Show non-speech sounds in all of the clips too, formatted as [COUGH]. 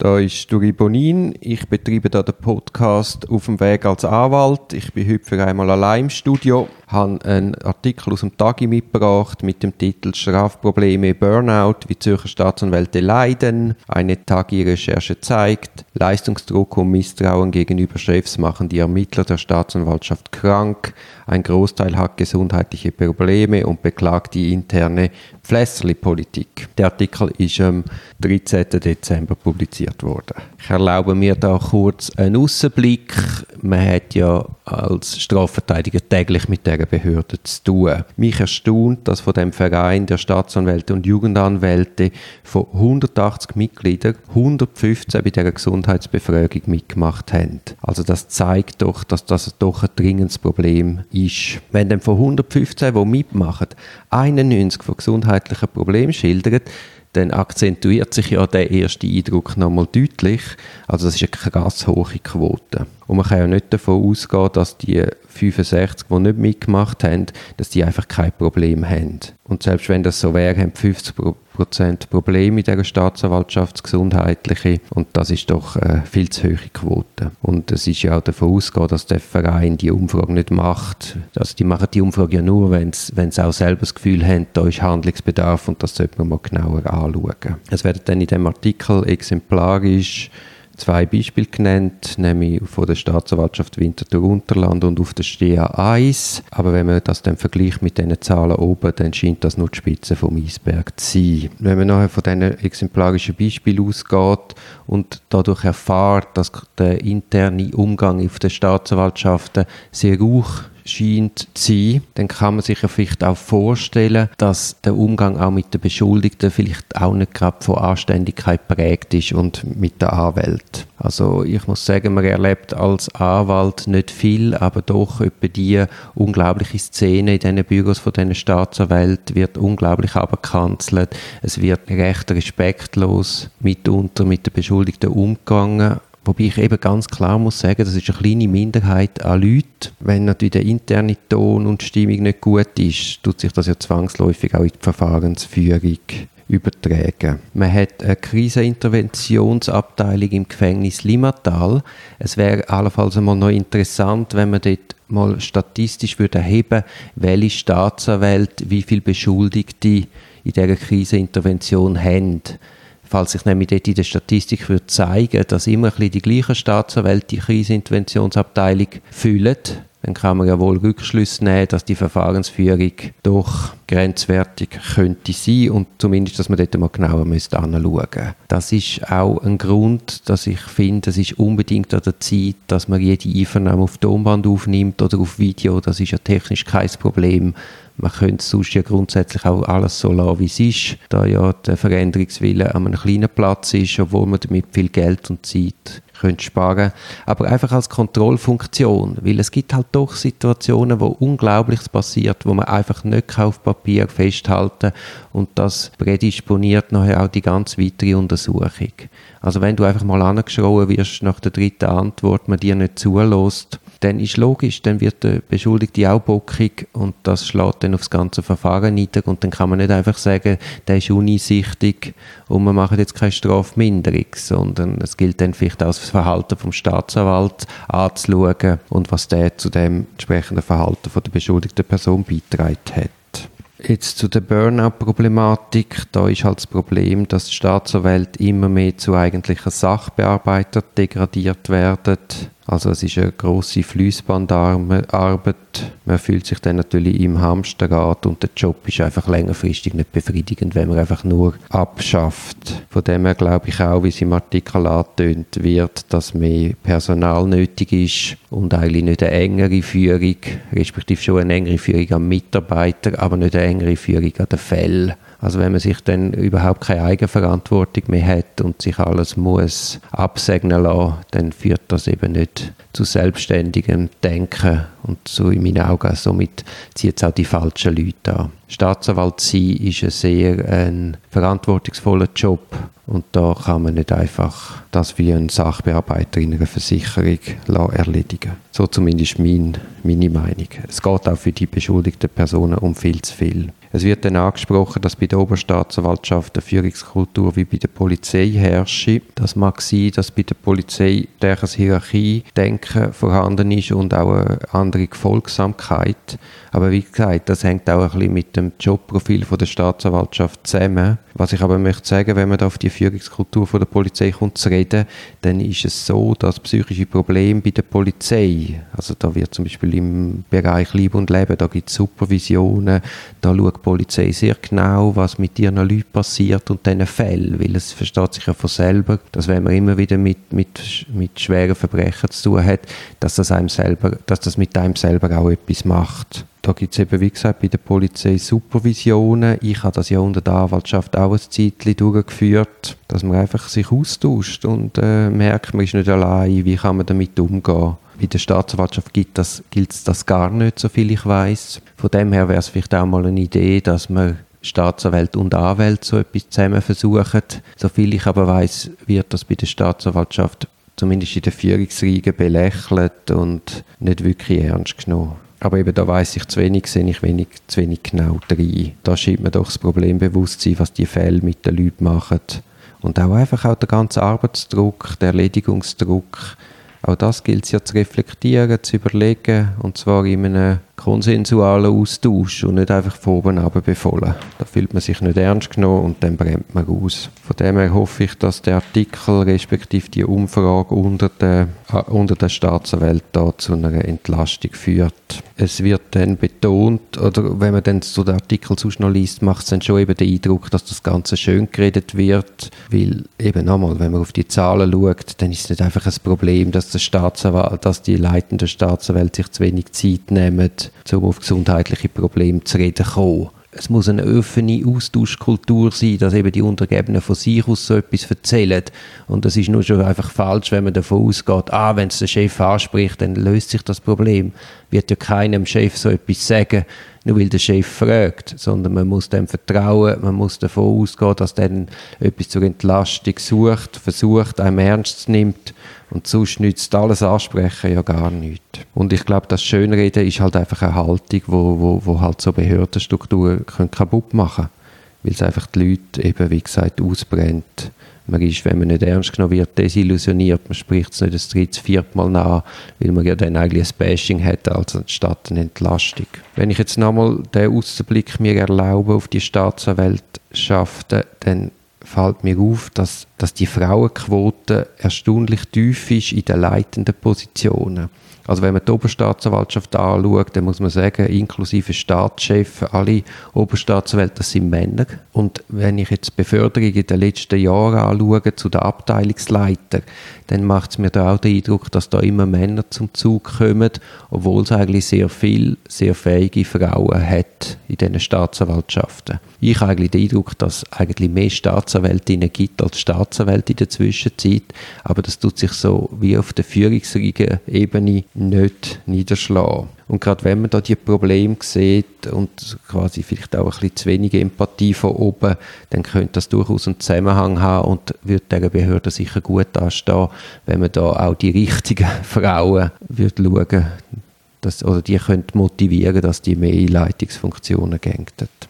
Da ist Duri Bonin. Ich betreibe da den Podcast auf dem Weg als Anwalt. Ich bin heute für einmal allein im Studio. habe einen Artikel aus dem Tagi mitgebracht mit dem Titel Strafprobleme Burnout, wie Zürcher Staatsanwälte leiden. Eine Tagi-Recherche zeigt, Leistungsdruck und Misstrauen gegenüber Chefs machen die Ermittler der Staatsanwaltschaft krank. Ein Großteil hat gesundheitliche Probleme und beklagt die interne Flässerli-Politik. Der Artikel ist am 13. Dezember publiziert worden. Ich erlaube mir da kurz einen Aussenblick. Man hat ja als Strafverteidiger täglich mit dieser Behörde zu tun. Mich erstaunt, dass von dem Verein der Staatsanwälte und Jugendanwälte von 180 Mitgliedern 115 bei dieser Gesundheitsbefragung mitgemacht haben. Also das zeigt doch, dass das doch ein dringendes Problem ist. Wenn dann von 115, die mitmachen, 91 von gesundheitlichen Problemen schildern, dann akzentuiert sich ja der erste Eindruck nochmal deutlich. Also das ist eine krass hohe Quote. Und man kann ja nicht davon ausgehen, dass die 65, die nicht mitgemacht haben, dass die einfach kein Problem haben. Und selbst wenn das so wäre, haben 50 Prozent Probleme in dieser Staatsanwaltschaft, gesundheitliche. Und das ist doch eine viel zu hohe Quote. Und es ist ja auch davon auszugehen, dass der Verein die Umfrage nicht macht. Also die machen die Umfrage ja nur, wenn sie auch selber das Gefühl haben, da ist Handlungsbedarf und das sollte man mal genauer anschauen. Es werden dann in dem Artikel exemplarisch zwei Beispiele genannt, nämlich von der Staatsanwaltschaft Winterthur-Unterland und auf der STEA 1. Aber wenn man das dann vergleicht mit diesen Zahlen oben, dann scheint das nur die Spitze vom Eisberg zu sein. Wenn man nachher von diesen exemplarischen Beispielen ausgeht und dadurch erfahrt, dass der interne Umgang auf den Staatsanwaltschaften sehr ruhig scheint zu sein, dann kann man sich ja vielleicht auch vorstellen, dass der Umgang auch mit den Beschuldigten vielleicht auch nicht gerade von Anständigkeit prägt ist und mit der Anwalt. Also ich muss sagen, man erlebt als Anwalt nicht viel, aber doch etwa die unglaubliche Szene in diesen Büros von diesen Staatsanwälten wird unglaublich abgekanzelt. Es wird recht respektlos mitunter mit den Beschuldigten umgegangen Wobei ich eben ganz klar muss sagen, das ist eine kleine Minderheit an Leuten. Wenn natürlich der interne Ton und Stimmung nicht gut ist, tut sich das ja zwangsläufig auch in die Verfahrensführung übertragen. Man hat eine Kriseninterventionsabteilung im Gefängnis Limmatal. Es wäre allenfalls einmal noch interessant, wenn man dort mal statistisch würde erheben, welche Staatsanwälte wie viele Beschuldigte in dieser Krisenintervention haben falls sich nämlich dort in der Statistik würde zeigen, dass immer ein bisschen die gleichen Staatsanwälte die Kriseninterventionsabteilung füllen, dann kann man ja wohl Rückschlüsse nehmen, dass die Verfahrensführung doch grenzwertig könnte sein und zumindest, dass man dort mal genauer müsste anschauen. Das ist auch ein Grund, dass ich finde, es ist unbedingt an der Zeit, dass man jede Einvernahme auf Tonband aufnimmt oder auf Video. Das ist ja technisch kein Problem. Man könnte sonst ja grundsätzlich auch alles so lassen, wie es ist, da ja der Veränderungswille an einem kleinen Platz ist, obwohl man damit viel Geld und Zeit könnte sparen aber einfach als Kontrollfunktion, weil es gibt halt doch Situationen, wo Unglaubliches passiert, wo man einfach nicht auf Papier festhalten und das prädisponiert nachher auch die ganz weitere Untersuchung. Also wenn du einfach mal angeschrien wirst nach der dritten Antwort, man dir nicht zulässt, dann ist logisch, dann wird der Beschuldigte auch bockig und das schlägt dann aufs ganze Verfahren nieder und dann kann man nicht einfach sagen, der ist uneinsichtig und wir machen jetzt keine Strafminderung, sondern es gilt dann vielleicht auch das Verhalten vom Staatsanwalt anzuschauen und was der zu dem entsprechenden Verhalten von der beschuldigten Person beitragen hat. Jetzt zu der Burnout-Problematik. Da ist halt das Problem, dass die Staatsanwälte immer mehr zu eigentlichen Sachbearbeiter degradiert werden also es ist eine grosse Fließbandarbeit. Man fühlt sich dann natürlich im Hamsterrad und der Job ist einfach längerfristig nicht befriedigend, wenn man einfach nur abschafft. Von dem her glaube ich auch, wie es im Artikel angetönt wird, dass mehr Personal nötig ist und eigentlich nicht eine engere Führung, respektive schon eine engere Führung am Mitarbeiter, aber nicht eine engere Führung an den Fällen. Also wenn man sich dann überhaupt keine Eigenverantwortung mehr hat und sich alles muss absegnen lassen, dann führt das eben nicht zu selbstständigem Denken und so in meinen Augen somit zieht es auch die falschen Leute an. Staatsanwalt sein ist ein sehr ein verantwortungsvoller Job und da kann man nicht einfach das wie ein Sachbearbeiter in einer Versicherung erledigen. So zumindest mein, meine Meinung. Es geht auch für die beschuldigten Personen um viel zu viel. Es wird dann angesprochen, dass bei der Oberstaatsanwaltschaft eine Führungskultur wie bei der Polizei herrsche. Das mag sein, dass bei der Polizei stärkeres Hierarchie-Denken vorhanden ist und auch eine andere Gefolgsamkeit. Aber wie gesagt, das hängt auch ein bisschen mit dem Jobprofil von der Staatsanwaltschaft zusammen. Was ich aber möchte sagen, wenn man da auf die Führungskultur von der Polizei kommt zu reden, dann ist es so, dass psychische Probleme bei der Polizei, also da wird zum Beispiel im Bereich Liebe und Leben, da gibt es Supervisionen, da schaut die Polizei sehr genau, was mit ihren Leuten passiert und diesen Fällen, weil es versteht sich ja von selber, dass wenn man immer wieder mit, mit, mit schweren Verbrechen zu tun hat, dass das, einem selber, dass das mit einem selber auch etwas macht. Da gibt es eben, wie gesagt, bei der Polizei Supervisionen. Ich habe das ja unter der Anwaltschaft auch ein Zeitchen durchgeführt, dass man einfach sich austauscht und äh, merkt, man ist nicht allein, wie kann man damit umgehen. Bei der Staatsanwaltschaft gilt das, gilt das gar nicht, so viel ich weiß. Von dem her wäre es vielleicht auch mal eine Idee, dass man Staatsanwälte und Anwälte so etwas zusammen versuchen. Soviel ich aber weiß, wird das bei der Staatsanwaltschaft zumindest in der Führungsriege belächelt und nicht wirklich ernst genommen. Aber eben da weiß ich zu wenig, sehe ich wenig, zu wenig genau drin. Da schiebt man doch das Problembewusstsein, was die Fälle mit den Leuten machen. Und auch einfach auch der ganze Arbeitsdruck, der Erledigungsdruck. Auch das gilt es ja zu reflektieren, zu überlegen. Und zwar in einem konsensualen Austausch und nicht einfach von oben ab befohlen. Da fühlt man sich nicht ernst genommen und dann brennt man aus. Von dem her hoffe ich, dass der Artikel respektive die Umfrage unter der, äh, unter der Staatsanwalt da zu einer Entlastung führt. Es wird dann betont, oder wenn man dann so den Artikel sonst noch liest, macht es dann schon eben den Eindruck, dass das Ganze schön geredet wird, weil eben nochmal, wenn man auf die Zahlen schaut, dann ist es nicht einfach ein Problem, dass, der Staatsanwalt, dass die leitenden Staatsanwälte sich zu wenig Zeit nehmen, um auf gesundheitliche Probleme zu reden kommen. Es muss eine offene Austauschkultur sein, dass eben die Untergebenen von sich aus so etwas erzählen. Und das ist nur schon einfach falsch, wenn man davon ausgeht, ah, wenn es der Chef anspricht, dann löst sich das Problem. Wird ja keinem Chef so etwas sagen, nur weil der Chef fragt, sondern man muss dem vertrauen, man muss davon ausgehen, dass der etwas zur Entlastung sucht, versucht, einem ernst nimmt und sonst nützt alles Ansprechen ja gar nichts. Und ich glaube, das Schönreden ist halt einfach eine Haltung, wo, wo, wo halt so Behördenstrukturen kaputt machen können. Weil es einfach die Leute eben, wie gesagt, ausbrennt. Man ist, wenn man nicht ernst genommen wird, desillusioniert. Man spricht es nicht das dritte, vierte Mal nach, weil man ja dann eigentlich ein Bashing hat, als anstatt eine Entlastung. Wenn ich jetzt nochmal den Ausblick mir erlaube auf die Staatsanwaltschaften, dann fällt mir auf, dass, dass die Frauenquote erstaunlich tief ist in den leitenden Positionen. Also wenn man die Oberstaatsanwaltschaft anschaut, dann muss man sagen, inklusive Staatschef, alle Oberstaatsanwälte, sind Männer. Und wenn ich jetzt die Beförderung in den letzten Jahren anschaue zu den Abteilungsleitern, dann macht es mir da auch den Eindruck, dass da immer Männer zum Zug kommen, obwohl es eigentlich sehr viele, sehr fähige Frauen hat in diesen Staatsanwaltschaften. Ich habe eigentlich den Eindruck, dass es eigentlich mehr Staatsanwältinnen gibt als Staatsanwälte in der Zwischenzeit, aber das tut sich so wie auf der führungsreichen Ebene nicht niederschlagen. Und gerade wenn man da die Probleme sieht und quasi vielleicht auch ein bisschen zu wenig Empathie von oben, dann könnte das durchaus einen Zusammenhang haben und würde der Behörde sicher gut anstehen, wenn man da auch die richtigen [LAUGHS] Frauen würde schauen dass, oder die können motivieren, dass die mehr in Leitungsfunktionen gehen.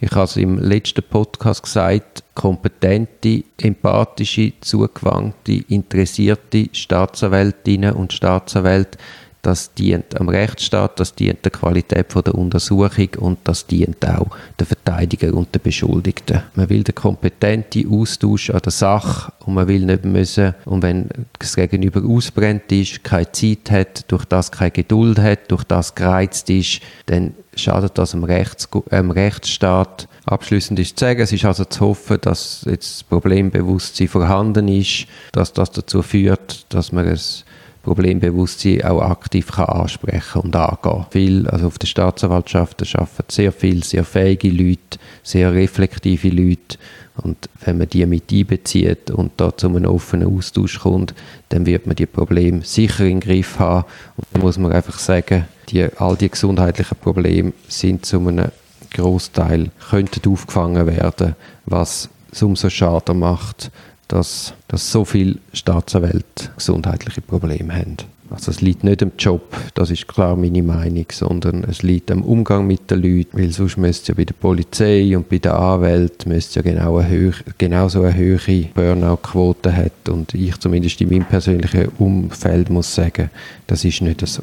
Ich habe es im letzten Podcast gesagt, kompetente, empathische, zugewandte, interessierte Staatsanwältinnen und Staatsanwälte das dient am Rechtsstaat, das dient der Qualität von der Untersuchung und das dient auch der Verteidiger und der Beschuldigten. Man will den kompetenten Austausch an der Sache und man will nicht müssen, und wenn das Gegenüber ausbrennt ist, keine Zeit hat, durch das keine Geduld hat, durch das gereizt ist, dann schadet das am, Rechts, am Rechtsstaat. Abschließend ist zu sagen, es ist also zu hoffen, dass jetzt das Problembewusstsein vorhanden ist, dass das dazu führt, dass man es Problembewusstsein auch aktiv kann ansprechen und angehen. Viel, also auf der Staatsanwaltschaft arbeiten sehr viele, sehr fähige Leute, sehr reflektive Leute und wenn man die mit einbezieht und da zu einem offenen Austausch kommt, dann wird man die Probleme sicher im Griff haben. Und da muss man einfach sagen, die, all die gesundheitlichen Probleme sind zu einem Großteil könnten aufgefangen werden, was es umso schade macht, dass, dass so viele Staatsanwälte gesundheitliche Probleme haben. Also es liegt nicht am Job, das ist klar meine Meinung, sondern es liegt am Umgang mit den Leuten, weil sonst müsste ja bei der Polizei und bei den Anwälten müsste ja genau eine hohe, genauso eine höhere Burnout-Quote hat und ich zumindest in meinem persönlichen Umfeld muss sagen, das ist nicht so.